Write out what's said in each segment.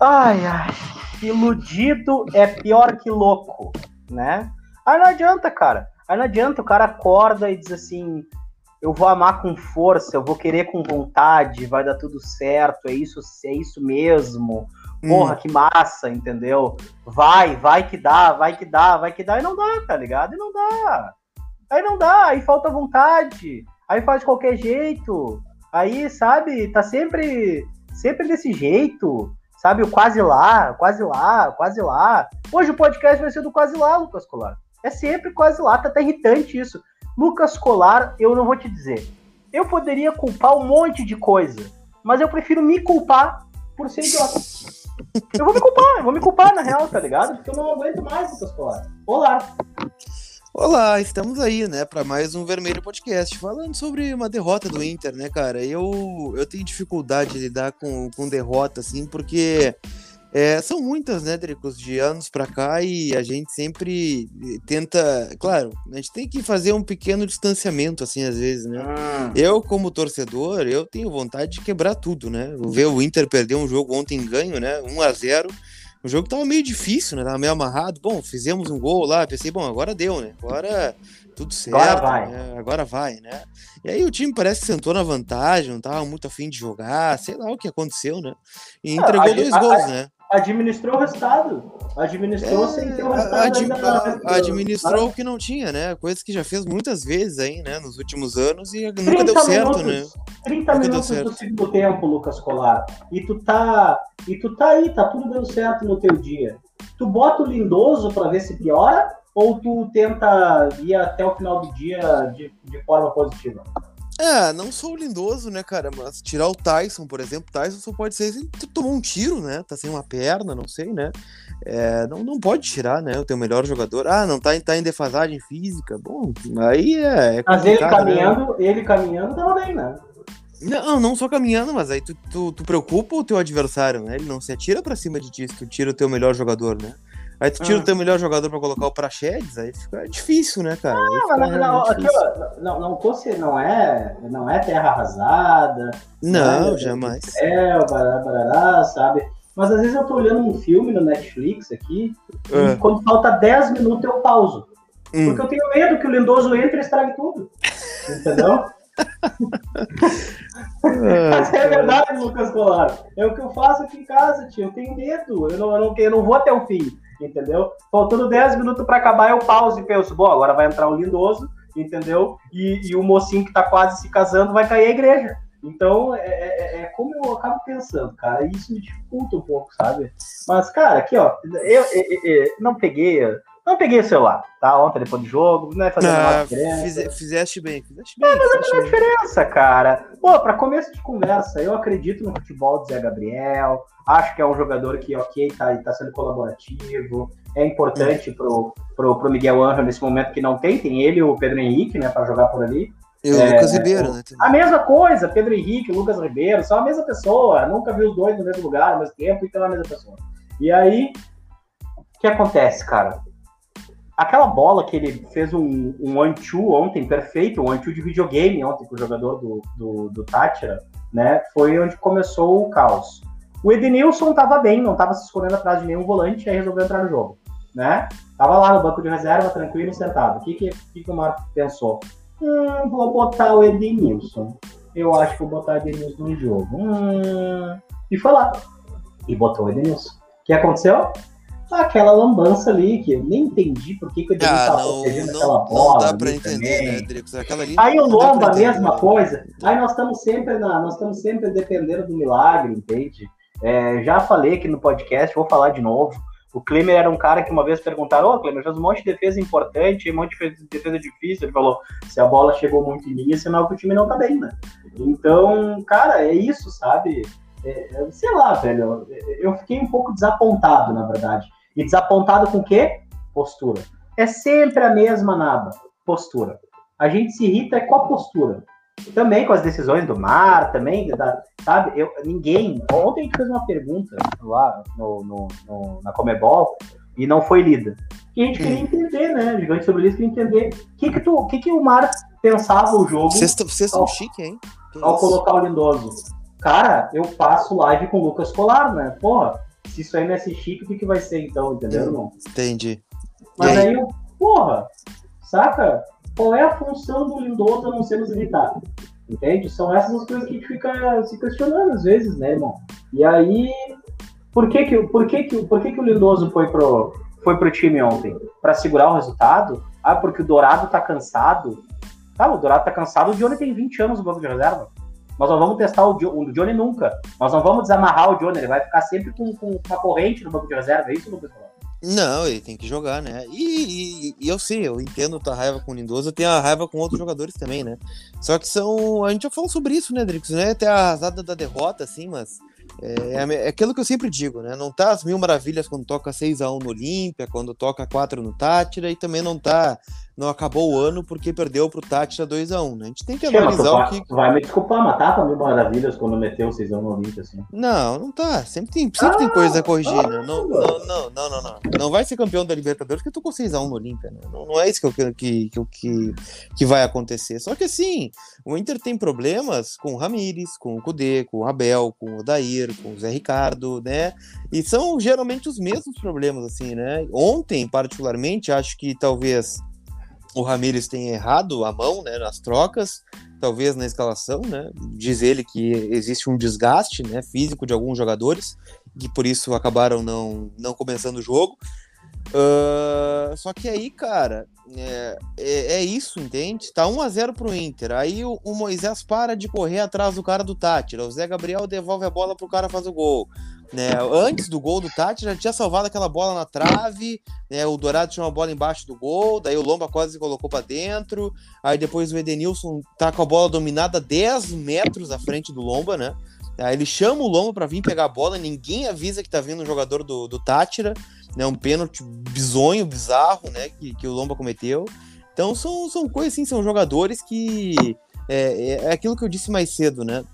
Ai, ai. Iludido é pior que louco, né? Aí não adianta, cara. Aí não adianta, o cara acorda e diz assim: eu vou amar com força, eu vou querer com vontade, vai dar tudo certo, é isso, é isso mesmo. Porra, hum. que massa, entendeu? Vai, vai que dá, vai que dá, vai que dá, e não dá, tá ligado? E não dá. Aí não dá, aí falta vontade, aí faz de qualquer jeito. Aí, sabe, tá sempre, sempre desse jeito, sabe? O quase lá, quase lá, quase lá. Hoje o podcast vai ser do quase lá, Lucas Colar. É sempre quase lá, tá até irritante isso. Lucas Colar, eu não vou te dizer. Eu poderia culpar um monte de coisa, mas eu prefiro me culpar por ser idiota. Eu vou me culpar, eu vou me culpar na real, tá ligado? Porque eu não aguento mais Lucas Colar. Olá. Olá, estamos aí, né, para mais um Vermelho Podcast, falando sobre uma derrota do Inter, né, cara? Eu, eu tenho dificuldade de lidar com, com derrota, assim, porque é, são muitas, né, Dricos, de anos para cá e a gente sempre tenta. Claro, a gente tem que fazer um pequeno distanciamento, assim, às vezes, né? Ah. Eu, como torcedor, eu tenho vontade de quebrar tudo, né? Ver o Inter perder um jogo ontem ganho, né? 1 a 0 O jogo tava meio difícil, né? Tava meio amarrado. Bom, fizemos um gol lá, pensei, bom, agora deu, né? Agora tudo certo. Agora vai. Né? Agora vai, né? E aí o time parece que sentou na vantagem, não tava muito afim de jogar, sei lá o que aconteceu, né? E entregou dois gols, né? Administrou o resultado. Administrou é, sem ter o resultado. Ad, administrou o que não tinha, né? Coisas que já fez muitas vezes aí, né? Nos últimos anos e nunca deu certo, minutos, né? 30 nunca minutos do segundo tempo, Lucas Colar. E tu tá. E tu tá aí, tá tudo dando certo no teu dia. Tu bota o lindoso para ver se piora ou tu tenta ir até o final do dia de, de forma positiva? É, não sou o lindoso, né, cara? Mas tirar o Tyson, por exemplo, Tyson só pode ser se tu tomou um tiro, né? Tá sem uma perna, não sei, né? É, não, não pode tirar, né? O teu melhor jogador. Ah, não tá, tá em defasagem física. Bom, aí é. é mas ele né? caminhando, né? ele caminhando tava bem, né? Não, não só caminhando, mas aí tu, tu, tu preocupa o teu adversário, né? Ele não se atira pra cima de ti, tu tira o teu melhor jogador, né? Aí tu tira ah. o teu melhor jogador pra colocar o Praxedes, aí fica difícil, né, cara? Ah, não, não, aqui, ó, não, não, não é, não é terra arrasada. Não, né, jamais. É, barará, barará, sabe? Mas às vezes eu tô olhando um filme no Netflix aqui, e é. quando falta 10 minutos eu pauso. Hum. Porque eu tenho medo que o Lindoso entre e estrague tudo. Entendeu? Mas é verdade, Lucas Colar. É o que eu faço aqui em casa, tio. Eu tenho medo. Eu não, eu não, eu não vou até o fim entendeu? Faltando 10 minutos para acabar, eu pauso e penso, bom, agora vai entrar o lindoso, entendeu? E, e o mocinho que tá quase se casando vai cair a igreja. Então, é, é, é, como eu acabo pensando, cara, isso me dificulta um pouco, sabe? Mas, cara, aqui, ó, eu, eu, eu não peguei não peguei o celular, tá? Ontem, depois do jogo, não é fazer ah, diferença. Fizeste bem, fizeste bem. É, mas não faz diferença, cara. Pô, pra começo de conversa, eu acredito no futebol do Zé Gabriel, acho que é um jogador que, ok, tá, tá sendo colaborativo, é importante pro, pro, pro Miguel Angel nesse momento que não tem, tem ele e o Pedro Henrique, né, pra jogar por ali. E o é, Lucas Ribeiro, né? A mesma coisa, Pedro Henrique, Lucas Ribeiro, são a mesma pessoa, nunca vi os dois no mesmo lugar, ao mesmo tempo, então é a mesma pessoa. E aí, o que acontece, cara? Aquela bola que ele fez um, um one-two ontem, perfeito, um one-two de videogame ontem com o jogador do, do, do Tátira, né? Foi onde começou o caos. O Edenilson tava bem, não tava se escondendo atrás de nenhum volante, aí resolveu entrar no jogo, né? Tava lá no banco de reserva, tranquilo, sentado. O que, que, que, que o Marco pensou? Hum, vou botar o Edenilson. Eu acho que vou botar o Edenilson no jogo. Hum, e foi lá. E botou o Edenilson. O que aconteceu? Aquela lambança ali, que eu nem entendi por que, que o Edilson ah, tava protegendo não, aquela bola. Não dá pra entender, também. né, Dricos? Aí o Lomba, a mesma coisa. Aí nós estamos sempre na, nós estamos sempre dependendo do milagre, entende? É, já falei aqui no podcast, vou falar de novo. O Klemer era um cara que uma vez perguntaram, ô oh, Klemer, fez um monte de defesa importante, um monte de defesa difícil. Ele falou, se a bola chegou muito em mim, é sinal que o time não tá bem, né? Então, cara, é isso, sabe? É, sei lá, velho, eu fiquei um pouco desapontado, na verdade. E desapontado com o quê? Postura. É sempre a mesma naba, postura. A gente se irrita com a postura. Também com as decisões do mar, também, da, sabe? Eu, ninguém. Ontem a gente fez uma pergunta lá no, no, no na Comebol e não foi lida. E a gente queria entender, né? Gigante sobre isso, queria entender o que, que, tu, que, que o Mar pensava o jogo. Vocês estão chique, hein? ao colocar o Lindoso. Cara, eu passo live com o Lucas Colar, né? Porra, Se isso é chique, o que, que vai ser então, entendeu, irmão? Entendi. Mas aí, aí, porra, saca? Qual é a função do Lindoso a não ser nos irritar? Entende? São essas as coisas que a gente fica se questionando às vezes, né, irmão? E aí, por que que, por que, que, por que, que o Lindoso foi pro, foi pro time ontem? Para segurar o resultado? Ah, porque o Dourado tá cansado? Tá, o Dourado tá cansado, o Johnny tem 20 anos no banco de reserva. Nós não vamos testar o, o Johnny nunca. Nós não vamos desamarrar o Johnny, ele vai ficar sempre com, com uma corrente no banco de reserva, é isso, Lucas? Não, ele tem que jogar, né? E, e, e, eu sei, eu entendo tua raiva com o Lindoso, eu tenho a raiva com outros jogadores também, né? Só que são. A gente já falou sobre isso, né, Drix? Não é até a arrasada da derrota, assim, mas. É, é, é, aquilo que eu sempre digo, né? Não tá as mil maravilhas quando toca 6x1 no Olímpia, quando toca 4 no Tátira, e também não tá não acabou o ano porque perdeu pro Tátira 2x1, né? A gente tem que analisar o que. Vai me desculpar, mas tá mil maravilhas quando meteu 6x1 no Olímpia, assim. Não, não tá. Sempre tem, sempre ah, tem coisa a corrigir, ah, né? Não, não, não, não, não, não. Não vai ser campeão da Libertadores porque eu tô com 6x1 no Olímpia, né? Não, não é isso que, eu, que, que, que, que vai acontecer. Só que assim, o Inter tem problemas com o Ramires, com o Cudê, com o Abel, com o Dair, com o Zé Ricardo, né? E são geralmente os mesmos problemas, assim, né? Ontem, particularmente, acho que talvez o Ramires tenha errado a mão né, nas trocas, talvez na escalação, né? Diz ele que existe um desgaste né, físico de alguns jogadores, que por isso acabaram não, não começando o jogo. Uh, só que aí, cara, é, é, é, isso, entende? Tá 1x0 pro Inter. Aí o, o, Moisés para de correr atrás do cara do Tátira. O Zé Gabriel devolve a bola pro cara fazer o gol. Né? Antes do gol do Tati, já tinha salvado aquela bola na trave, né? O Dourado tinha uma bola embaixo do gol, daí o Lomba quase colocou para dentro. Aí depois o Edenilson tá com a bola dominada 10 metros à frente do Lomba, né? Aí ele chama o Lomba para vir pegar a bola, ninguém avisa que tá vindo um jogador do, do Tátira, né? Um pênalti bizonho, bizarro, né? Que, que o Lomba cometeu. Então são, são coisas assim, são jogadores que. É, é aquilo que eu disse mais cedo, né?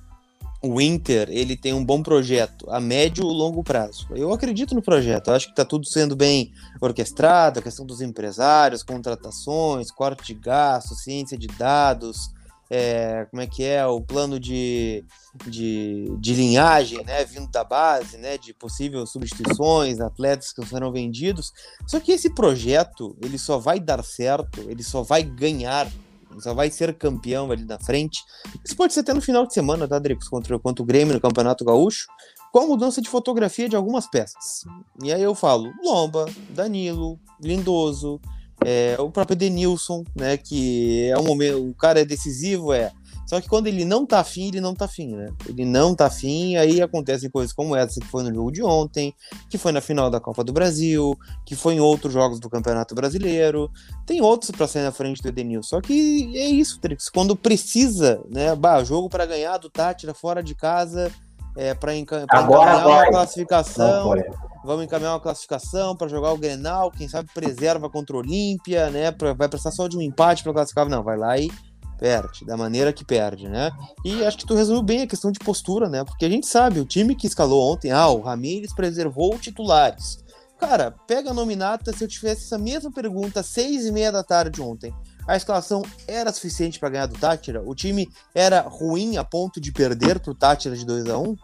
o Inter ele tem um bom projeto a médio e longo prazo. Eu acredito no projeto, eu acho que está tudo sendo bem orquestrado, a questão dos empresários, contratações, corte de gastos, ciência de dados, é, como é que é o plano de, de, de, linhagem, né, vindo da base, né, de possíveis substituições, atletas que serão vendidos. Só que esse projeto ele só vai dar certo, ele só vai ganhar só vai ser campeão ali na frente. Isso pode ser até no final de semana, tá, Dricos? Contra, contra o Grêmio no Campeonato Gaúcho, com a mudança de fotografia de algumas peças. E aí eu falo Lomba, Danilo, Lindoso, é, o próprio Denilson, né? Que é um momento. O cara é decisivo, é. Só que quando ele não tá afim, ele não tá afim, né? Ele não tá afim, aí acontecem coisas como essa que foi no jogo de ontem, que foi na final da Copa do Brasil, que foi em outros jogos do Campeonato Brasileiro. Tem outros para sair na frente do Edenil. Só que é isso, Trix. Quando precisa, né? Bah, jogo para ganhar do Tátira fora de casa, é, para enca encaminhar uma classificação. Vamos encaminhar uma classificação para jogar o Grenal, quem sabe preserva contra o Olímpia, né? Pra, vai precisar só de um empate para classificar. Não, vai lá e perde, da maneira que perde, né? E acho que tu resumiu bem a questão de postura, né? Porque a gente sabe, o time que escalou ontem, ah, o Ramires preservou titulares. Cara, pega a nominata, se eu tivesse essa mesma pergunta às seis e meia da tarde ontem, a escalação era suficiente para ganhar do Tátira? O time era ruim a ponto de perder pro Tátira de 2 a 1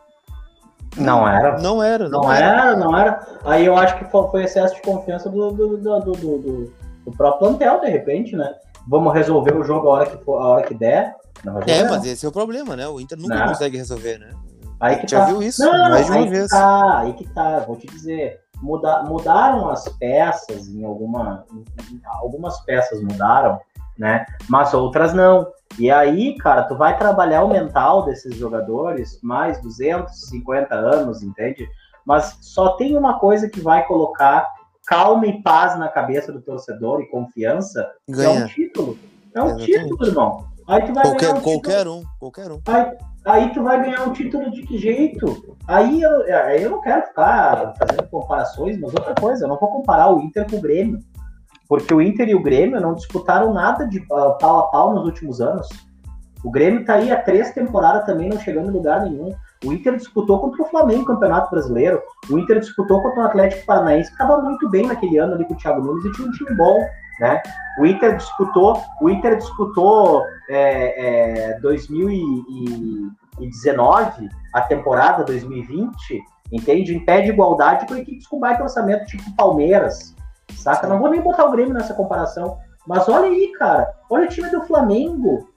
Não era. Não era. Não, não era. era. não era. Aí eu acho que foi excesso de confiança do, do, do, do, do, do próprio plantel, de repente, né? vamos resolver o jogo a hora que, for, a hora que der. é, mas esse é o problema, né? O Inter nunca não. consegue resolver, né? Aí que já tá. viu isso não, mais de uma vez. Tá, aí que tá, vou te dizer. Muda, mudaram as peças em alguma. Em, algumas peças mudaram, né? Mas outras não. E aí, cara, tu vai trabalhar o mental desses jogadores mais 250 anos, entende? Mas só tem uma coisa que vai colocar calma e paz na cabeça do torcedor e confiança, Ganha. é um título. É um Exatamente. título, irmão. Aí tu vai qualquer, ganhar um qualquer um, qualquer um. Aí, aí, tu vai ganhar um título de que jeito? Aí eu, eu não quero ficar fazendo comparações, mas outra coisa, eu não vou comparar o Inter com o Grêmio. Porque o Inter e o Grêmio não disputaram nada de uh, pau a pau nos últimos anos. O Grêmio tá aí há três temporadas também não chegando em lugar nenhum. O Inter disputou contra o Flamengo Campeonato Brasileiro. O Inter disputou contra o Atlético Paranaense, que estava muito bem naquele ano ali com o Thiago Nunes e tinha um time bom. Né? O Inter disputou, o Inter disputou é, é, 2019, a temporada 2020, entende? Impede igualdade com equipes com baixo orçamento, tipo Palmeiras, saca? Não vou nem botar o Grêmio nessa comparação, mas olha aí, cara, olha o time do Flamengo,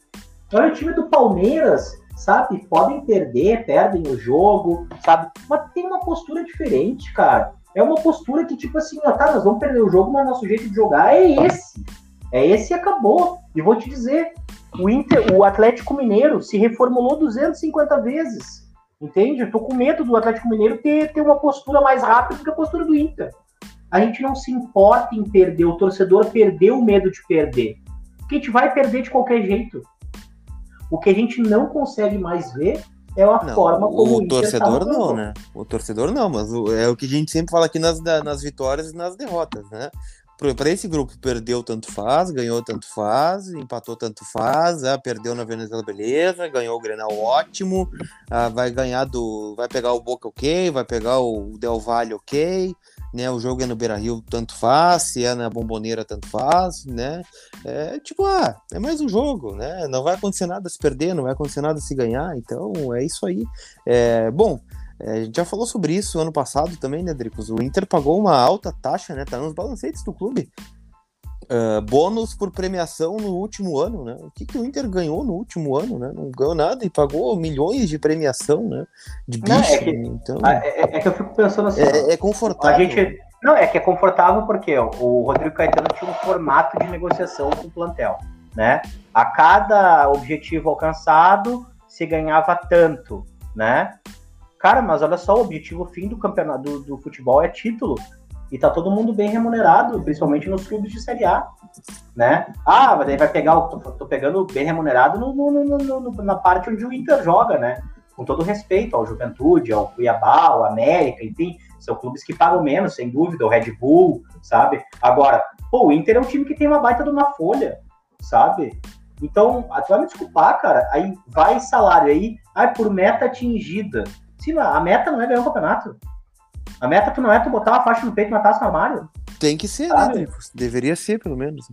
olha o time do Palmeiras, sabe? Podem perder, perdem o jogo, sabe? Mas tem uma postura diferente, cara. É uma postura que, tipo assim, ó, tá, nós vamos perder o jogo, mas nosso jeito de jogar é esse. É esse e acabou. E vou te dizer, o, Inter, o Atlético Mineiro se reformulou 250 vezes. Entende? Eu tô com medo do Atlético Mineiro ter, ter uma postura mais rápida do que a postura do Inter. A gente não se importa em perder, o torcedor perdeu o medo de perder. Porque a gente vai perder de qualquer jeito. O que a gente não consegue mais ver é a não, forma como o, o torcedor não, né? O torcedor não, mas o, é o que a gente sempre fala aqui nas, nas vitórias e nas derrotas, né? Para esse grupo, perdeu tanto faz, ganhou tanto faz, empatou tanto faz, ah, perdeu na Venezuela, beleza, ganhou o Grenal ótimo, ah, vai ganhar do. Vai pegar o Boca ok, vai pegar o Del Valle ok, né? O jogo é no Beira Rio, tanto faz, se é na Bomboneira, tanto faz, né? É tipo, ah, é mais um jogo, né? Não vai acontecer nada se perder, não vai acontecer nada se ganhar, então é isso aí. É, bom, é, a gente já falou sobre isso ano passado também, né, Dricos? O Inter pagou uma alta taxa, né? Tá nos balancetes do clube. Uh, bônus por premiação no último ano, né? O que, que o Inter ganhou no último ano, né? Não ganhou nada e pagou milhões de premiação, né? De bicho. Não, é, que, então... é, é, que eu fico pensando assim. É, é confortável. A gente, não, é que é confortável porque ó, o Rodrigo Caetano tinha um formato de negociação com o plantel, né? A cada objetivo alcançado se ganhava tanto, né? Cara, mas olha só, o objetivo fim do campeonato do, do, futebol é título. E tá todo mundo bem remunerado, principalmente nos clubes de Série A. Né? Ah, mas daí vai pegar o. Tô, tô pegando bem remunerado no, no, no, na parte onde o Inter joga, né? Com todo respeito ao Juventude, ao Cuiabá, ao América, enfim, são clubes que pagam menos, sem dúvida, o Red Bull, sabe? Agora, pô, o Inter é um time que tem uma baita de uma folha, sabe? Então, tu vai me desculpar, cara, aí vai salário aí, ai, por meta atingida. Sim, a meta não é ganhar o campeonato. A meta tu não é tu botar uma faixa no peito e taça no armário. Tem que ser, né, sabe? né? Deveria ser, pelo menos.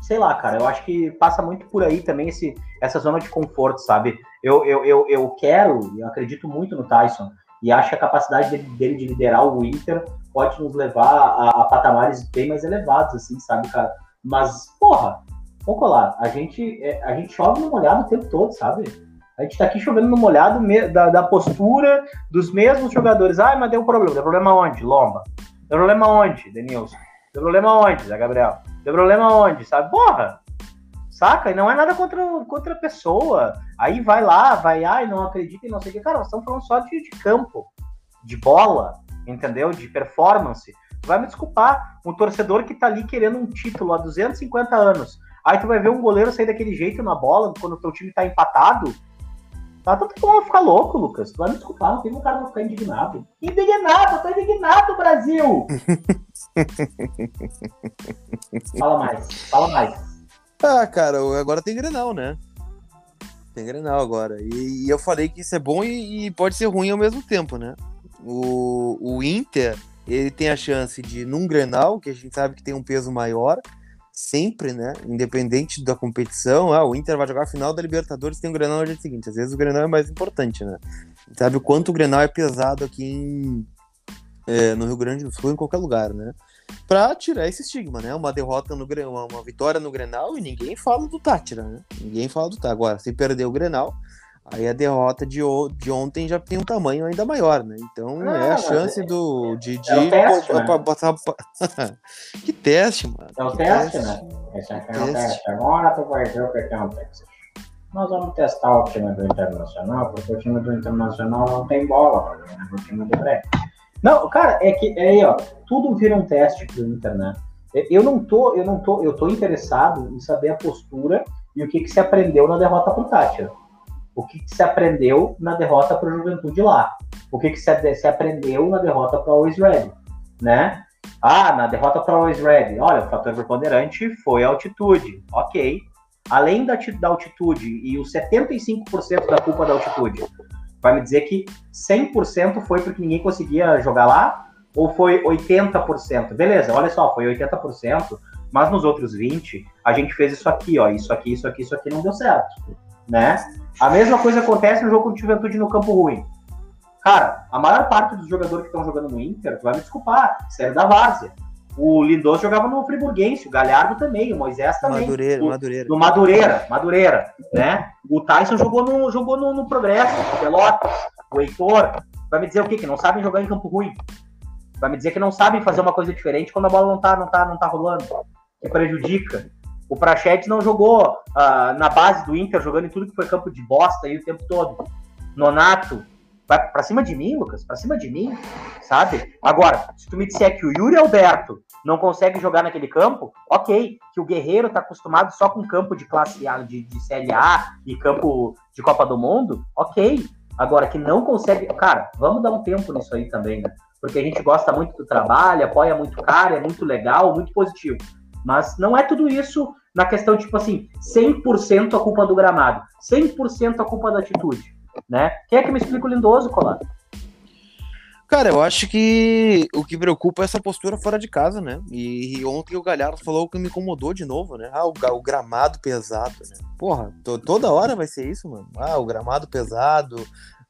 Sei lá, cara, eu acho que passa muito por aí também esse, essa zona de conforto, sabe? Eu, eu, eu, eu quero, eu acredito muito no Tyson, e acho que a capacidade dele, dele de liderar o Inter pode nos levar a, a, patamares bem mais elevados, assim, sabe, cara? Mas, porra, vamos colar, a gente, é, a gente chove no molhado o tempo todo, sabe? A gente está aqui chovendo no molhado da, da, postura dos mesmos jogadores. Ah, mas deu problema. Deu problema onde? Lomba. Deu problema onde? Denilson. Deu problema onde? Zé Gabriel. Deu problema onde? Sabe? Porra! Saca? E não é nada contra, contra a pessoa. Aí vai lá, vai, ai, não acredita e não sei o que. Cara, nós estamos falando só de, de campo, de bola, entendeu? De performance. Vai me desculpar. Um torcedor que tá ali querendo um título há 250 anos. Aí tu vai ver um goleiro sair daquele jeito na bola quando o teu time tá empatado Tá tanto que eu ficar louco, Lucas. Tu vai me desculpar, não tem um cara não ficar indignado. Indignado, eu tô indignado, Brasil! fala mais, fala mais. Ah, cara, agora tem Grenal, né? Tem Grenal agora. E, e eu falei que isso é bom e, e, pode ser ruim ao mesmo tempo, né? O, o Inter, ele tem a chance de, num Grenal, que a gente sabe que tem um peso maior, sempre, né? Independente da competição, ah, o Inter vai jogar a final da Libertadores, tem o Grenal no dia seguinte. Às vezes o Grenal é mais importante, né? Sabe o quanto o Grenal é pesado aqui em, é, no Rio Grande do Sul, em qualquer lugar, né? Pra tirar esse estigma, né? Uma derrota no Grenal, uma vitória no Grenal e ninguém fala do Tátira, né? Ninguém fala do Tátira. Agora, se perder o Grenal, Aí a derrota de, de ontem já tem um tamanho ainda maior, né? Então ah, é a chance é, do de, de é teste, né? botar que teste, mano. É o teste, teste, né? Esse aqui é o teste. Agora tu vai ver o que é um teste. Nós vamos testar o time do Internacional, porque o time do Internacional não tem bola ganhar o time do Grêmio. Não, cara, é que é aí, ó, tudo vira um teste pro Inter, né? Eu não tô, eu não tô, eu tô interessado em saber a postura e o que que se aprendeu na derrota pro Tátira o que, que se aprendeu na derrota para o Juventude lá, o que, que se, se aprendeu na derrota para o Ready, né? Ah, na derrota para o Ready, olha, o fator preponderante foi a altitude, ok. Além da, da altitude e os 75% da culpa da altitude, vai me dizer que 100% foi porque ninguém conseguia jogar lá? Ou foi 80%? Beleza, olha só, foi 80%, mas nos outros 20%, a gente fez isso aqui, ó, isso aqui, isso aqui, isso aqui não deu certo, né? A mesma coisa acontece no jogo com o Juventude no campo ruim. Cara, a maior parte dos jogadores que estão jogando no Inter, tu vai me desculpar, sério da várzea. O Lindoso jogava no Friburguense, o Galhardo também, o Moisés também. Madureira, o, Madureira. No Madureira, Madureira, né? O Tyson jogou no, jogou no, no Progresso, no Pelotas, o Heitor. Vai me dizer o quê? Que não sabem jogar em campo ruim. Vai me dizer que não sabem fazer uma coisa diferente quando a bola não tá, não tá, não tá rolando. Que prejudica. O Prachetes não jogou uh, na base do Inter, jogando em tudo que foi campo de bosta aí o tempo todo. Nonato, vai pra cima de mim, Lucas, pra cima de mim, sabe? Agora, se tu me disser que o Yuri Alberto não consegue jogar naquele campo, ok. Que o Guerreiro tá acostumado só com campo de classe A, de, de CLA e campo de Copa do Mundo, ok. Agora, que não consegue. Cara, vamos dar um tempo nisso aí também, né? Porque a gente gosta muito do trabalho, apoia muito o cara, é muito legal, muito positivo. Mas não é tudo isso na questão, tipo assim, 100% a culpa do gramado, 100% a culpa da atitude né? Quem é que me explica o Lindoso, Colar? Cara, eu acho que o que preocupa é essa postura fora de casa, né? E, e ontem o Galhardo falou que me incomodou de novo, né? Ah, o, o gramado pesado, né? Porra, to, toda hora vai ser isso, mano. Ah, o gramado pesado.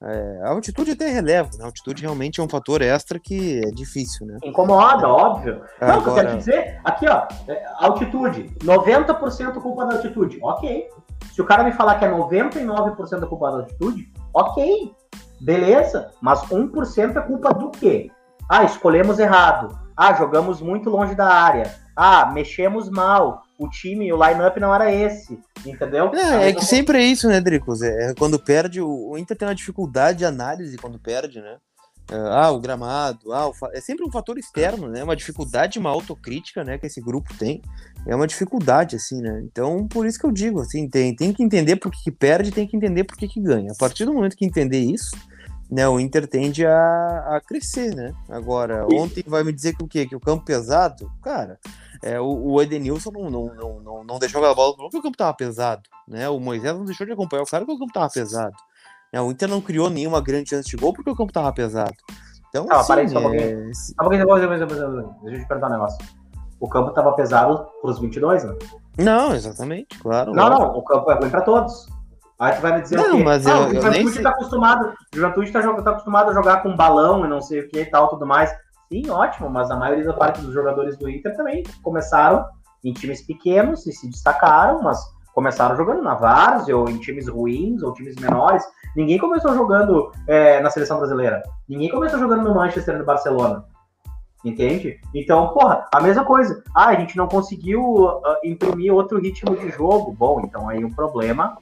É, a altitude até relevo, né? A altitude realmente é um fator extra que é difícil, né? Incomoda, óbvio. Não, Agora... eu quero te dizer, aqui, ó, é, altitude, 90% culpa da altitude. Ok. Se o cara me falar que é 99% da culpa da altitude, ok, beleza. Mas 1% é culpa do quê? Ah, escolhemos errado. Ah, jogamos muito longe da área. Ah, mexemos mal. O time, o line-up não era esse. Entendeu? É, é que sempre é isso, né, Dricos? É, quando perde, o, o Inter tem uma dificuldade de análise quando perde, né? É, ah, o gramado, ah, o é sempre um fator externo, né? Uma dificuldade, uma autocrítica, né? Que esse grupo tem. É uma dificuldade, assim, né? Então, por isso que eu digo, assim, tem, tem que entender por que, que perde, tem que entender por que, que ganha. A partir do momento que entender isso, né, o Inter tende a, a crescer, né? Agora, ontem vai me dizer que o quê? Que o campo pesado, cara, é, o, o Edenilson não, não, não, não, não deixou a bola porque o campo tava pesado, né? O Moisés não deixou de acompanhar o cara porque o campo tava pesado. É, o Inter não criou nenhuma grande chance de gol porque o campo tava pesado. Então, ah, assim, só um pouquinho. É... Só um pouquinho, deixa eu te perguntar um negócio. O campo tava pesado pros 22, né? Não, exatamente, claro. Não, não, o campo é ruim pra todos. Aí tu vai me dizer não, o quê? Mas ah, eu, o Juventude tá acostumado, Juventude tá, tá acostumado a jogar com balão e não sei o que e tal, tudo mais. Sim, ótimo, mas a maioria da parte dos jogadores do Inter também começaram em times pequenos e se destacaram, mas começaram jogando na Várzea ou em times ruins ou times menores. Ninguém começou jogando é, na seleção brasileira. Ninguém começou jogando no Manchester e no Barcelona. Entende? Então, porra, a mesma coisa. Ah, a gente não conseguiu uh, imprimir outro ritmo de jogo. Bom, então aí o problema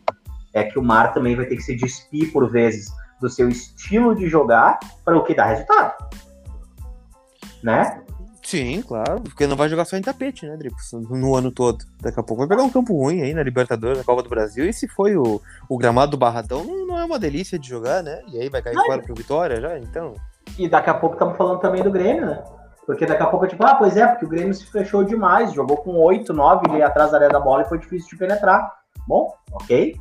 é que o Mar também vai ter que se despir por vezes do seu estilo de jogar para o que dá resultado. Né? Sim, claro, porque não vai jogar só em tapete, né, Dricos? No ano todo. Daqui a pouco vai pegar um campo ruim aí na Libertadores, na Copa do Brasil. E se foi o, o gramado do Barradão, não, não é uma delícia de jogar, né? E aí vai cair não. fora pro Vitória já, então. E daqui a pouco estamos falando também do Grêmio, né? Porque daqui a pouco, tipo, ah, pois é, porque o Grêmio se fechou demais, jogou com 8, 9 ali atrás da área da bola e foi difícil de penetrar. Bom, ok,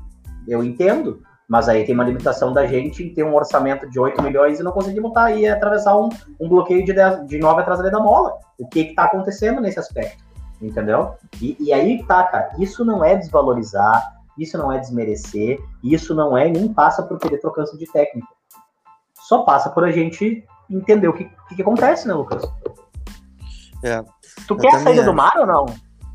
eu entendo. Mas aí tem uma limitação da gente em ter um orçamento de 8 milhões e não conseguir botar aí atravessar um, um bloqueio de, 10, de 9 atrás da bola. O que está acontecendo nesse aspecto? Entendeu? E, e, aí tá, cara, isso não é desvalorizar, isso não é desmerecer, isso não é nem passa por querer trocança de técnica. Só passa por a gente entender o que, que, que acontece, né, Lucas? É. Tu quer a saída do mar ou não?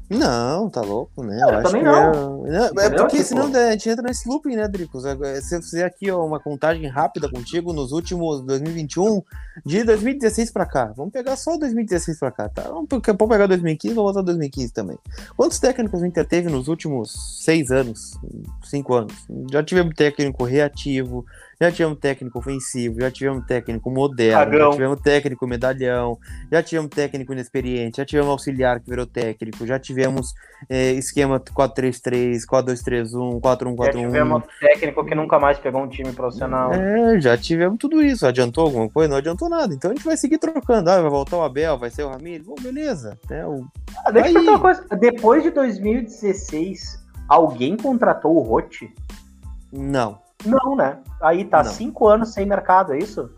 Não, tá louco, né? Eu, eu também não. É, é porque tipo... senão a gente entra nesse looping, né, Dricos? Se eu fizer aqui ó, uma contagem rápida contigo nos últimos 2021, de 2016 pra cá, vamos pegar só 2016 pra cá, tá? Vamos pegar 2015, vou botar 2015 também. Quantos técnicos o Inter teve nos últimos seis anos, cinco anos? Já tivemos técnico reativo, já tivemos técnico ofensivo, já tivemos técnico moderno, Cagão. já tivemos técnico medalhão, já tivemos técnico inexperiente, já tivemos auxiliar que virou técnico, já tivemos é, esquema 4-3-3, 4-2-3-1, 4-1-4-1. Já tivemos técnico que nunca mais pegou um time profissional. É, já tivemos tudo isso. Adiantou alguma coisa? Não adiantou nada. Então a gente vai seguir trocando. Ah, vai voltar o Abel, vai ser o Ramiro. Bom, beleza. É, o... ah, deixa eu uma coisa. Depois de 2016, alguém contratou o Rote? Não. Não, né? Aí tá não. cinco anos sem mercado, é isso?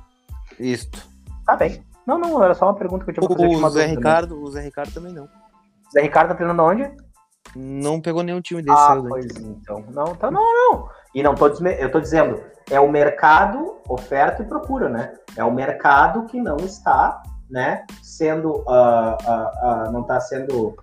Isso. Tá bem. Não, não, era só uma pergunta que eu tinha pra fazer. O Zé Ricardo, o Zé Ricardo também não. O Zé Ricardo tá treinando onde? Não pegou nenhum time desse. Ah, pois então. Não, tá, não, não. E não tô eu tô dizendo, é o mercado, oferta e procura, né? É o mercado que não está, né, sendo, uh, uh, uh, não está sendo,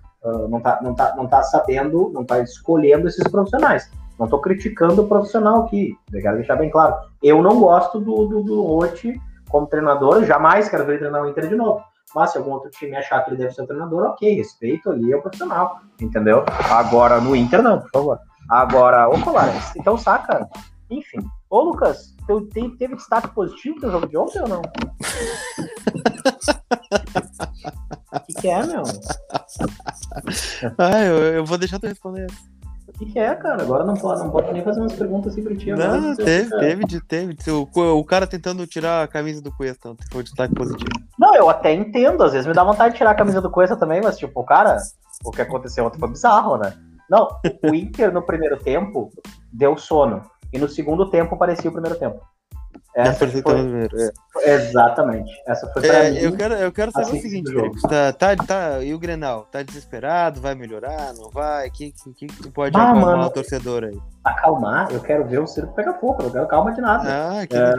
não está não tá, não tá sabendo, não está escolhendo esses profissionais. Não estou criticando o profissional aqui, eu quero deixar bem claro. Eu não gosto do, do, do Rote como treinador, jamais quero ver ele treinar o Inter de novo. Mas se algum outro time achar que ele deve ser o treinador, ok, respeito ali é o profissional, entendeu? Agora, no Inter, não, por favor. Agora, ô Colares, então saca, enfim. Ô Lucas, teu, teve, teve destaque positivo no jogo de ontem ou não? O que, que é, meu? Ah, eu, eu vou deixar tu responder essa. O que, é, cara? Agora não pode, não pode nem fazer umas perguntas assim pra ti. Não, teve, teve, teve, teve. O, o cara tentando tirar a camisa do Cuesta, então, foi destaque positivo. Não, eu até entendo, às vezes me dá vontade de tirar a camisa do Cuesta também, mas, tipo, o cara, o que aconteceu ontem foi bizarro, né? Não, o Inter no primeiro tempo deu sono. E no segundo tempo parecia o primeiro tempo. Essa foi... é. Exatamente. Essa foi pra é, mim. Eu quero, eu quero saber assim o seguinte, Felipe. Tá, tá, tá, e o Grenal? Tá desesperado? Vai melhorar? Não vai? O que, que, que tu pode ah, acalmar mano, o torcedor aí? Acalmar? Eu quero ver o circo pegar fogo. Eu quero calma de nada. Ah, que é...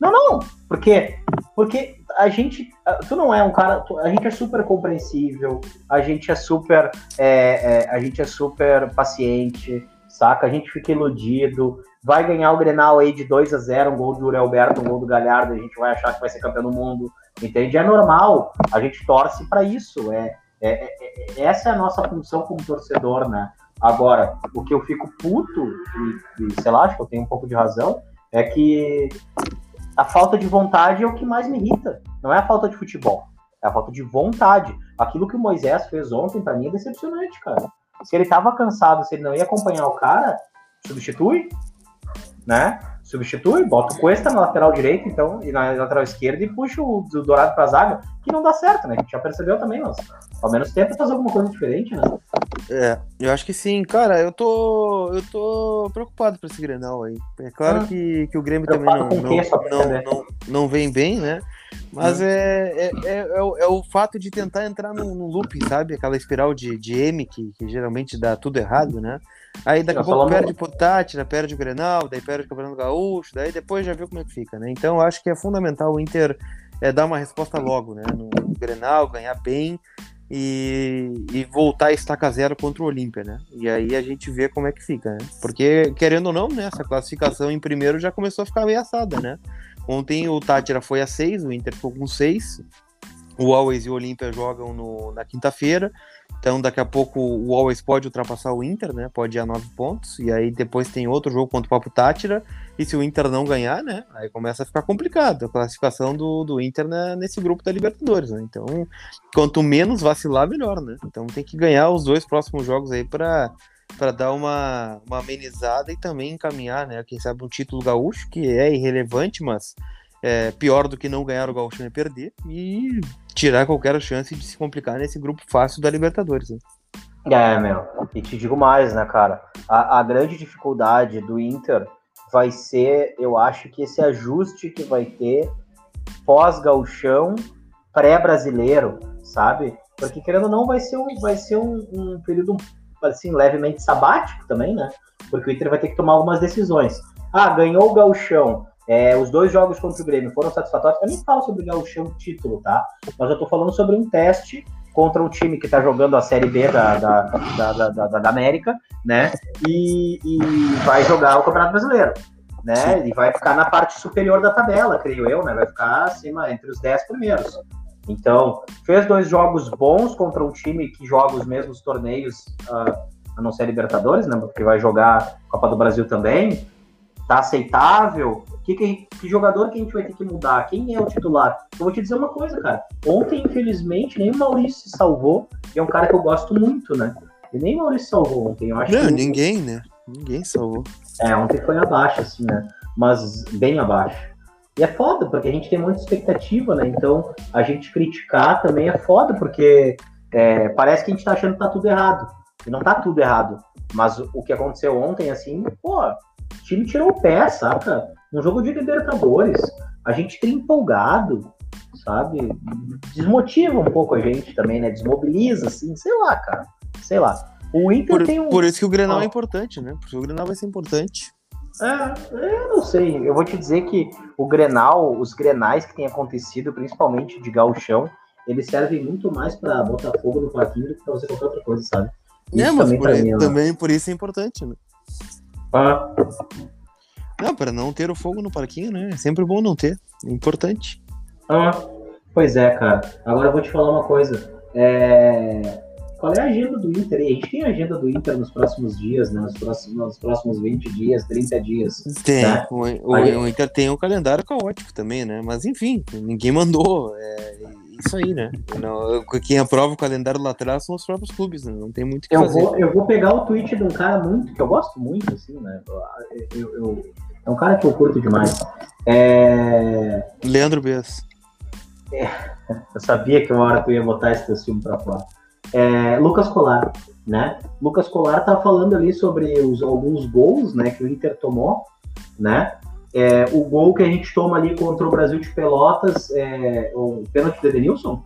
Não, não. Por quê? Porque a gente. Tu não é um cara. Tu, a gente é super compreensível. A gente é super. É, é, a gente é super paciente. Saca? A gente fica iludido vai ganhar o Grenal aí de 2 a 0 um gol do Uri Alberto, um gol do Galhardo, a gente vai achar que vai ser campeão do mundo, entende? É normal, a gente torce para isso, é, é, é, essa é a nossa função como torcedor, né? Agora, o que eu fico puto, e, e sei lá, acho que eu tenho um pouco de razão, é que a falta de vontade é o que mais me irrita, não é a falta de futebol, é a falta de vontade. Aquilo que o Moisés fez ontem, para mim, é decepcionante, cara. Se ele tava cansado, se ele não ia acompanhar o cara, substitui, né? Substitui, bota o Cuesta na lateral direita, então, e na lateral esquerda e puxa o Dourado pra zaga, que não dá certo, né? A gente já percebeu também, mas ao menos tenta fazer alguma coisa diferente, né? É, eu acho que sim. Cara, eu tô. Eu tô preocupado pra esse Grenal aí. É claro ah, que, que o Grêmio também não, não, não, não, não, vem bem, né? Mas hum. é, é, é, é, o, é, o fato de tentar entrar no, no loop, sabe? Aquela espiral de, de M que, que geralmente dá tudo errado, né? Aí daqui a pouco perde pro Tátira, perde o Grenal, daí perde o Campeonato Gaúcho, daí depois já viu como é que fica, né? Então acho que é fundamental o Inter é, dar uma resposta logo, né? No, no Grenal, ganhar bem e, e, voltar a estaca zero contra o Olímpia, né? E aí a gente vê como é que fica, né? Porque, querendo ou não, né? Essa classificação em primeiro já começou a ficar ameaçada, né? Ontem o Tátira foi a seis, o Inter ficou com seis. O Always e o Olímpia jogam no, na quinta-feira. Então, daqui a pouco o Always pode ultrapassar o Inter, né? Pode ir a nove pontos. E aí depois tem outro jogo contra o Papo Tátira. E se o Inter não ganhar, né? Aí começa a ficar complicado a classificação do, do Inter né, nesse grupo da Libertadores, né? Então, quanto menos vacilar, melhor, né? Então tem que ganhar os dois próximos jogos aí para para dar uma, uma amenizada e também encaminhar, né? Quem sabe um título gaúcho, que é irrelevante, mas é, pior do que não ganhar o gaúcho é perder. E tirar qualquer chance de se complicar nesse grupo fácil da Libertadores. Né? É, meu. E te digo mais, né, cara? A, a grande dificuldade do Inter vai ser, eu acho que esse ajuste que vai ter pós-gauchão, pré-brasileiro, sabe? Porque querendo ou não, vai ser um, vai ser um, um período assim, levemente sabático também, né? Porque o Inter vai ter que tomar algumas decisões. Ah, ganhou o gauchão, é, os dois jogos contra o Grêmio foram satisfatórios. Eu nem falo sobre o chão título, tá? Mas eu tô falando sobre um teste contra um time que tá jogando a Série B da, da, da, da, da, América, né? E, e, vai jogar o Campeonato Brasileiro, né? E vai ficar na parte superior da tabela, creio eu, né? Vai ficar acima, entre os 10 primeiros. Então, fez dois jogos bons contra um time que joga os mesmos torneios, uh, a não ser Libertadores, né? Porque vai jogar Copa do Brasil também. Tá aceitável, que, que, que, jogador que a gente vai ter que mudar? Quem é o titular? Eu vou te dizer uma coisa, cara. Ontem, infelizmente, nem o Maurício se salvou. E é um cara que eu gosto muito, né? E nem o Maurício salvou ontem. Eu acho Não, que... ninguém, né? Ninguém salvou. É, ontem foi abaixo, assim, né? Mas bem abaixo. E é foda, porque a gente tem muita expectativa, né? Então, a gente criticar também é foda, porque é, parece que a gente tá achando que tá tudo errado. E não tá tudo errado. Mas o que aconteceu ontem, assim, pô, o time tirou o pé, saca? Um jogo de Libertadores, a gente tem empolgado, sabe? Desmotiva um pouco a gente também, né? Desmobiliza, assim, sei lá, cara. Sei lá. O Inter por, tem um. Por isso que o Grenal ah. é importante, né? Porque o Grenal vai ser importante. É, eu não sei. Eu vou te dizer que o Grenal, os Grenais que tem acontecido, principalmente de gauchão, eles servem muito mais para botar fogo no parquinho do que pra fazer qualquer outra coisa, sabe? Isso é, mas também, por mim, né? também por isso é importante, né? Ah. Não, para não ter o fogo no parquinho, né? É sempre bom não ter. É importante. Ah, pois é, cara. Agora eu vou te falar uma coisa. É... Qual é a agenda do Inter? E a gente tem a agenda do Inter nos próximos dias, né? Nos próximos, nos próximos 20 dias, 30 dias. Tem. Né? O, o, o, Inter tem um calendário caótico também, né? Mas enfim, ninguém mandou. É isso aí, né? Não, quem aprova o calendário lá atrás são os próprios clubes, né? Não tem muito o que eu fazer. Vou, eu vou pegar o tweet de um cara muito, que eu gosto muito, assim, né? Eu, eu, é um cara que eu curto demais. É... Leandro Bess. É, eu sabia que uma hora tu ia botar esse teu filme pra fora. É, Lucas Colar, né? Lucas Colar tá falando ali sobre os, alguns gols, né, que o Inter tomou, né? É, o gol que a gente toma ali contra o Brasil de Pelotas, é, o pênalti do Edenilson?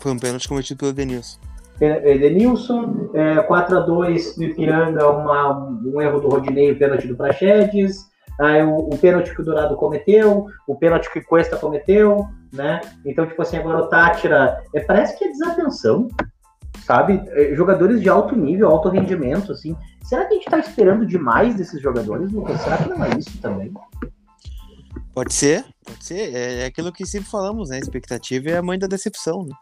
Foi um pênalti cometido pelo Edenilson. Edenilson, é, 4x2 do Ipiranga, uma, um erro do Rodinei, o pênalti do Praxedes, aí o, o, pênalti que o Dourado cometeu, o pênalti que o Cuesta cometeu, né? Então, tipo assim, agora o Tátira, é, parece que é desatenção, sabe? É, jogadores de alto nível, alto rendimento, assim. Será que a gente tá esperando demais desses jogadores, Lucas? Será que não é isso também? Pode ser, pode ser. É, é aquilo que sempre falamos, né? Expectativa é a mãe da decepção, né?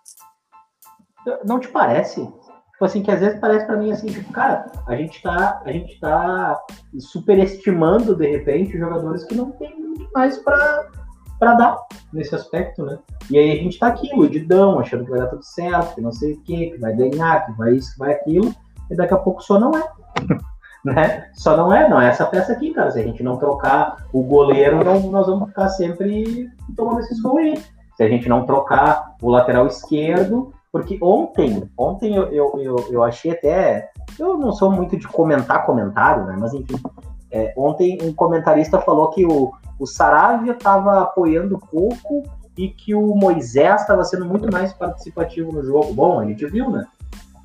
Não te parece? Tipo assim, que às vezes parece para mim assim, tipo, cara, a gente tá, a gente tá superestimando de repente jogadores que não tem mais para para dar nesse aspecto, né? E aí a gente tá aqui, iludidão, achando que vai dar tudo certo, que não sei o quê, que vai ganhar, que vai isso, que vai aquilo, e daqui a pouco só não é. Né? Só não é, não é essa peça aqui, cara. Se a gente não trocar o goleiro, não, nós vamos ficar sempre tomando esses gols aí. Se a gente não trocar o lateral esquerdo, porque ontem, ontem eu, eu, eu, eu achei até. Eu não sou muito de comentar comentário, né? Mas enfim. É, ontem um comentarista falou que o, o Saravia estava apoiando pouco e que o Moisés estava sendo muito mais participativo no jogo. Bom, a gente viu, né?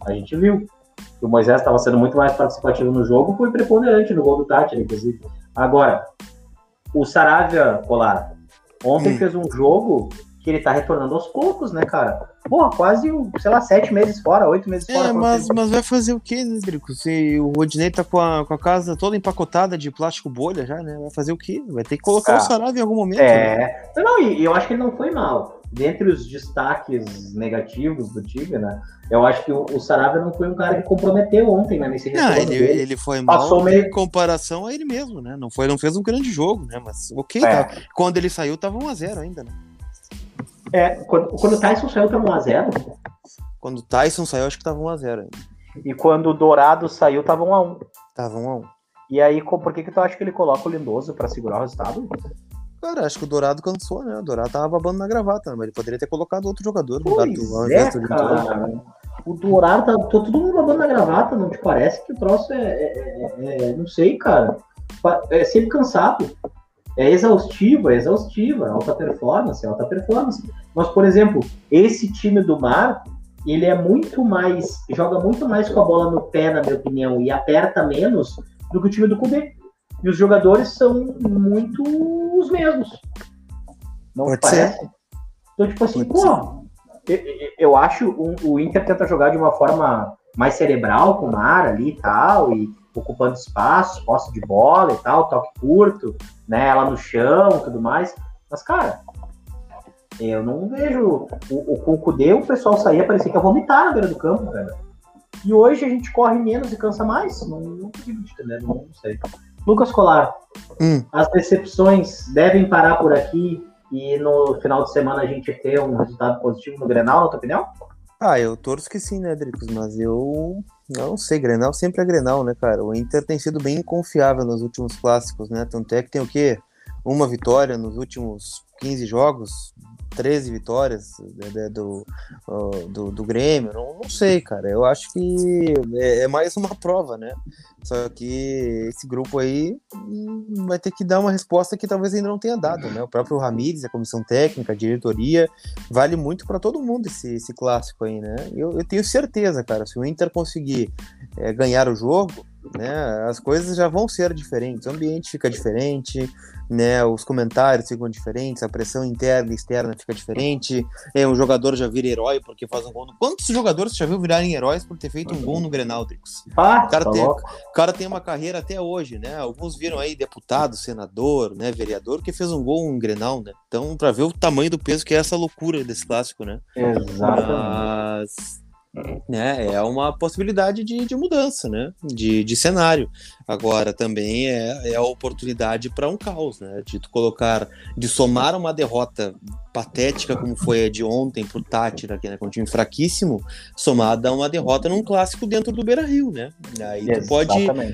A gente viu que o Moisés estava sendo muito mais participativo no jogo, foi preponderante no gol do Tati, inclusive. Agora, o Saravia, Colar, ontem hum. fez um jogo que ele tá retornando aos poucos, né, cara? Porra, quase, sei lá, sete meses fora, oito meses é, fora. Mas, mas vai fazer o quê, né, Drico? Se o Rodinei tá com a, com a casa toda empacotada de plástico bolha já, né? Vai fazer o quê? Vai ter que colocar ah, o Sarave em algum momento. É. Né? Não, e eu acho que ele não foi mal. Dentre os destaques negativos do Tigre, né? Eu acho que o, o Sarabia não foi um cara que comprometeu ontem, né? Nesse não, ele, dele. ele foi mal Passou meio... em comparação a ele mesmo, né? Não, foi, não fez um grande jogo, né? Mas ok, é. tá. quando ele saiu tava 1x0 ainda, né? É, quando, quando o Tyson saiu, tava 1x0. Quando o Tyson saiu, acho que tava 1x0 ainda. E quando o Dourado saiu, tava 1x1. Tava 1x1. E aí, por que, que tu acha que ele coloca o Lindoso pra segurar o resultado? Cara, acho que o Dourado cansou, né? O Dourado tava babando na gravata, mas ele poderia ter colocado outro jogador no lugar do é, cara. O Dourado tá, tá todo mundo babando na gravata, não te parece que o troço é, é, é, é não sei, cara. É sempre cansado é exaustiva, é exaustiva, alta performance, alta performance. Mas, por exemplo, esse time do Mar, ele é muito mais, joga muito mais com a bola no pé, na minha opinião, e aperta menos do que o time do Cudê. E os jogadores são muito os mesmos. Não Pode parece? Ser. Então, tipo assim, pô, eu, eu, acho o, o Inter tenta jogar de uma forma mais cerebral com o Mar ali e tal, e ocupando espaço, posse de bola e tal, toque curto, né? Ela no chão tudo mais. Mas, cara, eu não vejo. O, o, com o Kudê, o pessoal saía, parecia que ia vomitar na beira do campo, velho. E hoje a gente corre menos e cansa mais? Não, não consigo entender, não, não sei. Lucas Colar, hum. as decepções devem parar por aqui e no final de semana a gente ter um resultado positivo no Grenal, na tua opinião? Ah, eu torço que sim, né, Dricos? Mas eu não sei, Grenal sempre é Grenal, né, cara? O Inter tem sido bem confiável nos últimos clássicos, né? Tanto é que tem o quê? Uma vitória nos últimos 15 jogos, 13 vitórias né, do, do, do Grêmio, não, não sei, cara. Eu acho que é, é, mais uma prova, né? Só que esse grupo aí vai ter que dar uma resposta que talvez ainda não tenha dado, né? O próprio Ramires, a comissão técnica, a diretoria, vale muito para todo mundo esse, esse clássico aí, né? Eu, eu tenho certeza, cara, se o Inter conseguir é, ganhar o jogo, né? As coisas já vão ser diferentes, o ambiente fica diferente, né? Os comentários ficam diferentes, a pressão interna e externa fica diferente. É, um jogador já vira herói porque faz um gol. No... Quantos jogadores você já viu virarem heróis por ter feito um gol no Grenal? Ah, o, cara tá tem, o cara tem uma carreira até hoje, né? Alguns viram aí deputado, senador, né? Vereador que fez um gol no Grenal, né? Então, para ver o tamanho do peso que é essa loucura desse clássico, né? Exatamente. Mas né, é uma possibilidade de, de mudança, né, de, de cenário. Agora também é, é a oportunidade para um caos, né, de tu colocar, de somar uma derrota patética como foi a de ontem pro Tátira, aqui, né, com um time fraquíssimo, somada a uma derrota num clássico dentro do Beira-Rio, né? Aí tu pode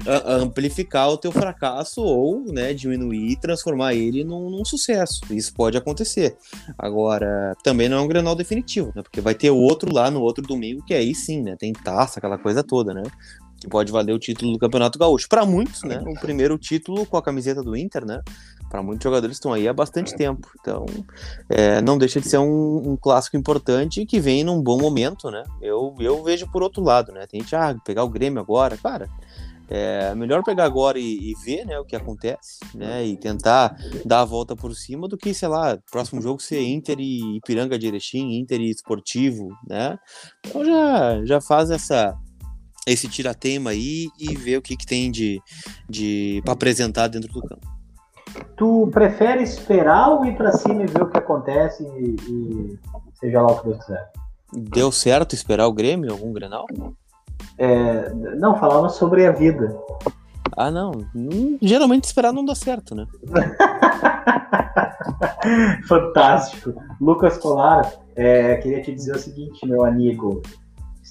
a- amplificar o teu fracasso ou, né, diminuir e transformar ele num, num sucesso. Isso pode acontecer. Agora, também não é um Grenal definitivo, né? Porque vai ter outro lá no outro domingo, que aí sim, né? Tem taça, aquela coisa toda, né? Que pode valer o título do Campeonato Gaúcho. Para muitos, né? O primeiro título com a camiseta do Inter, né? Para muitos jogadores estão aí há bastante tempo. Então, é, não deixa de ser um, um clássico importante que vem num bom momento, né? Eu, eu vejo por outro lado, né? Tem gente, ah, pegar o Grêmio agora, cara. É melhor pegar agora e, e ver né, o que acontece, né? E tentar dar a volta por cima do que, sei lá, próximo jogo ser Inter e Ipiranga de Erechim, Inter e Esportivo, né? Então já, já faz essa, esse tiratema aí e ver o que, que tem de, de para apresentar dentro do campo. Tu prefere esperar ou ir pra cima e ver o que acontece e, e seja lá o que Deus quiser? Deu certo esperar o Grêmio, algum Grenal? É, não, falava sobre a vida. Ah, não. Hum, Geralmente esperar não dá certo, né? Fantástico. Lucas Colar, é, queria te dizer o seguinte, meu amigo.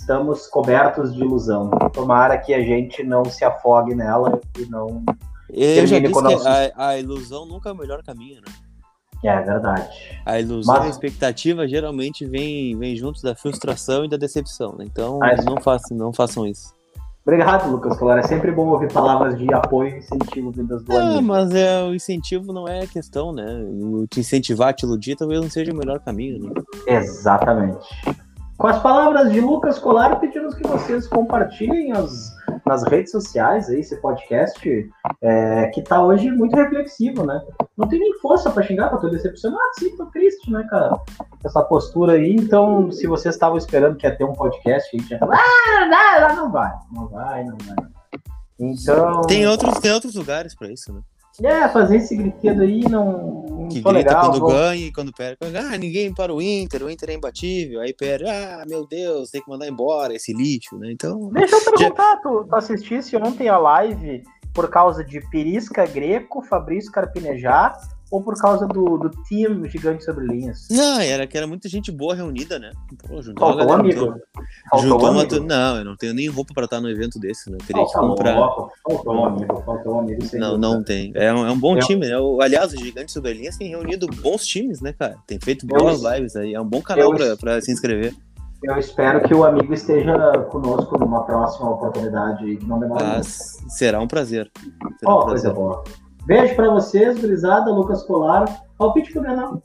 Estamos cobertos de ilusão. Tomara que a gente não se afogue nela e não. Eu já disse que a, a ilusão nunca é o melhor caminho, né? É verdade. A ilusão Mas- e a expectativa geralmente vem, vem juntos da frustração e da decepção, né? Então Ah, não, façam, não façam isso. Obrigado, Lucas Colar. É sempre bom ouvir palavras de apoio e incentivo vindas do amigo. mas é, o incentivo não é a questão, né? O te incentivar, te iludir, talvez não seja o melhor caminho, né? Exatamente. Com as palavras de Lucas Colar, pedimos que vocês compartilhem as, nas redes sociais aí, esse podcast, é, que tá hoje muito reflexivo, né? Não tem nem força pra xingar, pra tô decepcionado, sim, tô triste, né, cara? Essa postura aí, então, se vocês estavam esperando que ia ter um podcast, a gente ia falar, ah, não, não, vai, não vai, não vai. Então, Tem outros, tem outros lugares pra isso, né? É, fazer esse griteiro aí não, não Que grita legal. quando ganha e quando perde. Ah, ninguém para o Inter, o Inter é imbatível. Aí perde, ah, meu Deus, tem que mandar embora esse lixo, né? Então, Deixa eu perguntar, tu, tu assistisse ontem a live por causa de Perisca Greco, Fabrício Carpinejar ou por causa do, do time Gigante Sobre Linhas? não, era que era muita gente boa reunida, né? Pô, juntou Faltou um uma galera amigo. Faltou Juntou um uma amigo. Não, eu não tenho nem roupa pra estar no evento desse, né? Eu teria que Faltou um comprar. amigo, Faltou um amigo, faltou um amigo. sem Não, dúvida. não tem. É um, é um bom Eu- time, né? Aliás, o Gigante Sobre Linhas tem reunido bons times, né, cara? Tem feito Eu- boas lives aí. É um bom canal eu- pra, pra se inscrever. Eu espero que o amigo esteja conosco numa próxima oportunidade que não demora Ah, será um prazer. Será Ó, um coisa prazer. boa. Beijo pra vocês, Brisada, Lucas Colar. Palpite pro Grenal.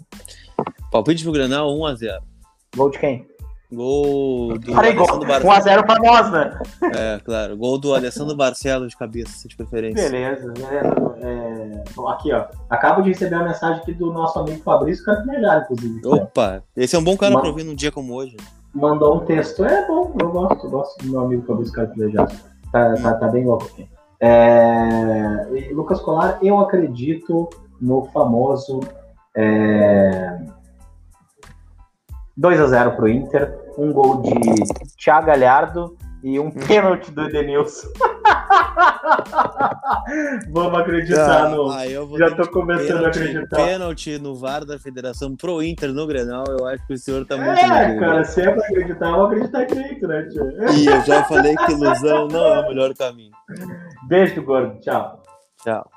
Palpite pro Granal 1x0. Gol de quem? Gol do gol. Alessandro Barcelos. 1x0 pra nós, né? É, claro. Gol do Alessandro Barcelos de cabeça, de preferência. Beleza, beleza. É, bom, aqui, ó. Acabo de receber a mensagem aqui do nosso amigo Fabrício Carpinejar, inclusive. Opa, esse é um bom cara Mas- pra ouvir num dia como hoje. Mandou um texto. É bom, eu gosto, eu gosto do meu amigo Fabrício Carpinejar. Tá, tá, tá bem louco aqui. É, Lucas Colar, eu acredito no famoso é, 2x0 pro Inter, um gol de Thiago Galhardo e um pênalti do Edenilson. Vamos acreditar no. aí eu vou Já tô começando a pênalti, acreditar. Pênalti no VAR da Federação pro Inter no Grenal, eu acho que o senhor tá muito É, cara, se é pra acreditar, eu vou acreditar direito, né, tio? E eu já falei que ilusão não é o melhor caminho. Beijo, gordo. Tchau. Tchau.